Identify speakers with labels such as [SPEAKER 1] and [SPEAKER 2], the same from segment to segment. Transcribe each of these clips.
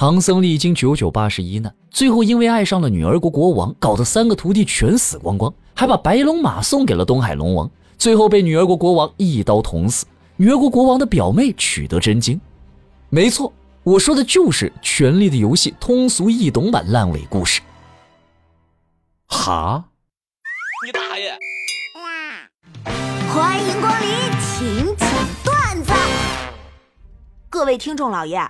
[SPEAKER 1] 唐僧历经九九八十一难，最后因为爱上了女儿国国王，搞得三个徒弟全死光光，还把白龙马送给了东海龙王，最后被女儿国国王一刀捅死。女儿国国王的表妹取得真经。没错，我说的就是《权力的游戏》通俗易懂版烂尾故事。
[SPEAKER 2] 哈？
[SPEAKER 3] 你大爷！
[SPEAKER 4] 欢迎光临，请讲段子。各位听众老爷，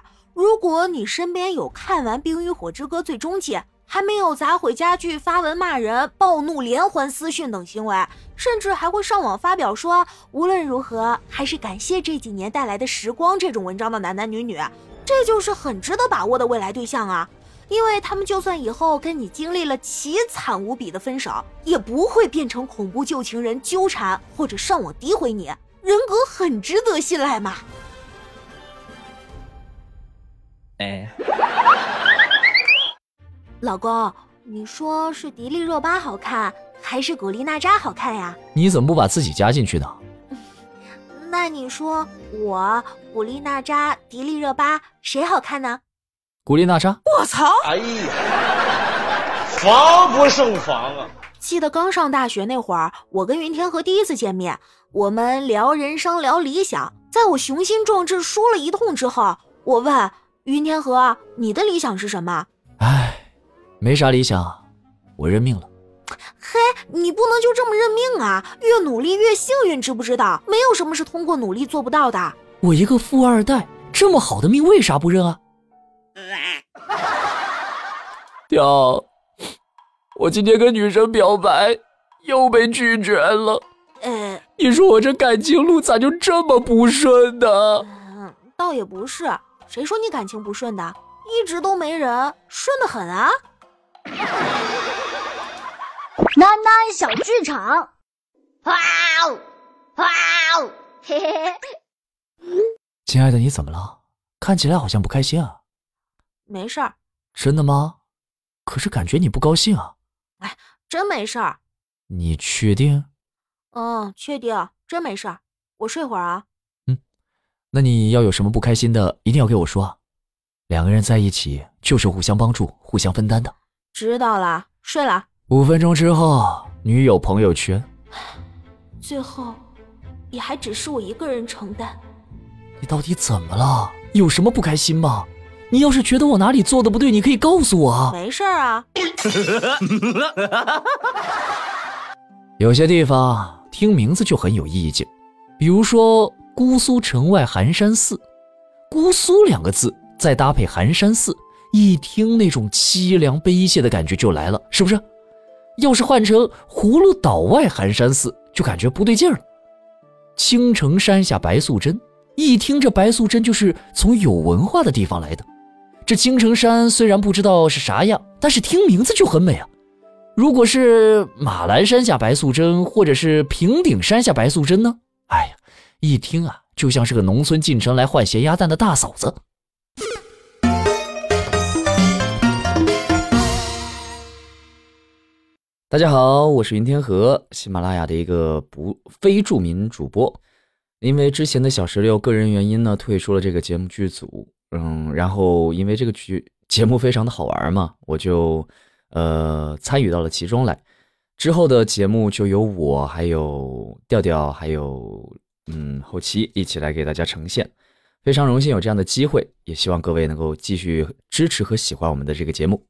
[SPEAKER 4] 如果你身边有看完《冰与火之歌：最终季》还没有砸毁家具、发文骂人、暴怒连环私讯等行为，甚至还会上网发表说无论如何还是感谢这几年带来的时光这种文章的男男女女，这就是很值得把握的未来对象啊！因为他们就算以后跟你经历了奇惨无比的分手，也不会变成恐怖旧情人纠缠或者上网诋毁你，人格很值得信赖嘛。
[SPEAKER 3] 哎，
[SPEAKER 4] 老公，你说是迪丽热巴好看，还是古力娜扎好看呀？
[SPEAKER 1] 你怎么不把自己加进去呢？
[SPEAKER 4] 那你说我古力娜扎、迪丽热巴谁好看呢？
[SPEAKER 1] 古力娜扎。
[SPEAKER 4] 我操！
[SPEAKER 2] 哎呀，防不胜防啊！
[SPEAKER 4] 记得刚上大学那会儿，我跟云天河第一次见面，我们聊人生，聊理想。在我雄心壮志说了一通之后，我问。云天河，你的理想是什么？
[SPEAKER 1] 唉，没啥理想，我认命了。
[SPEAKER 4] 嘿，你不能就这么认命啊！越努力越幸运，知不知道？没有什么是通过努力做不到的。
[SPEAKER 1] 我一个富二代，这么好的命，为啥不认啊？屌，我今天跟女生表白，又被拒绝了。呃，你说我这感情路咋就这么不顺呢？
[SPEAKER 4] 嗯，倒也不是。谁说你感情不顺的？一直都没人，顺的很啊！
[SPEAKER 5] 囡囡小剧场，哇哦哇
[SPEAKER 1] 哦，嘿嘿嘿！亲爱的，你怎么了？看起来好像不开心啊。
[SPEAKER 4] 没事儿。
[SPEAKER 1] 真的吗？可是感觉你不高兴啊。
[SPEAKER 4] 哎，真没事儿。
[SPEAKER 1] 你确定？
[SPEAKER 4] 嗯，确定，真没事儿。我睡会儿啊。
[SPEAKER 1] 那你要有什么不开心的，一定要给我说。两个人在一起就是互相帮助、互相分担的。
[SPEAKER 4] 知道了，睡了。
[SPEAKER 1] 五分钟之后，女友朋友圈。
[SPEAKER 4] 最后，也还只是我一个人承担。
[SPEAKER 1] 你到底怎么了？有什么不开心吗？你要是觉得我哪里做的不对，你可以告诉我啊。
[SPEAKER 4] 没事啊。
[SPEAKER 1] 有些地方听名字就很有意境，比如说。姑苏城外寒山寺，姑苏两个字再搭配寒山寺，一听那种凄凉悲切的感觉就来了，是不是？要是换成葫芦岛外寒山寺，就感觉不对劲了。青城山下白素贞，一听这白素贞就是从有文化的地方来的。这青城山虽然不知道是啥样，但是听名字就很美啊。如果是马栏山下白素贞，或者是平顶山下白素贞呢？一听啊，就像是个农村进城来换咸鸭蛋的大嫂子。大家好，我是云天河，喜马拉雅的一个不非著名主播。因为之前的小石榴个人原因呢，退出了这个节目剧组。嗯，然后因为这个剧节目非常的好玩嘛，我就呃参与到了其中来。之后的节目就由我还有调调还有。后期一起来给大家呈现，非常荣幸有这样的机会，也希望各位能够继续支持和喜欢我们的这个节目。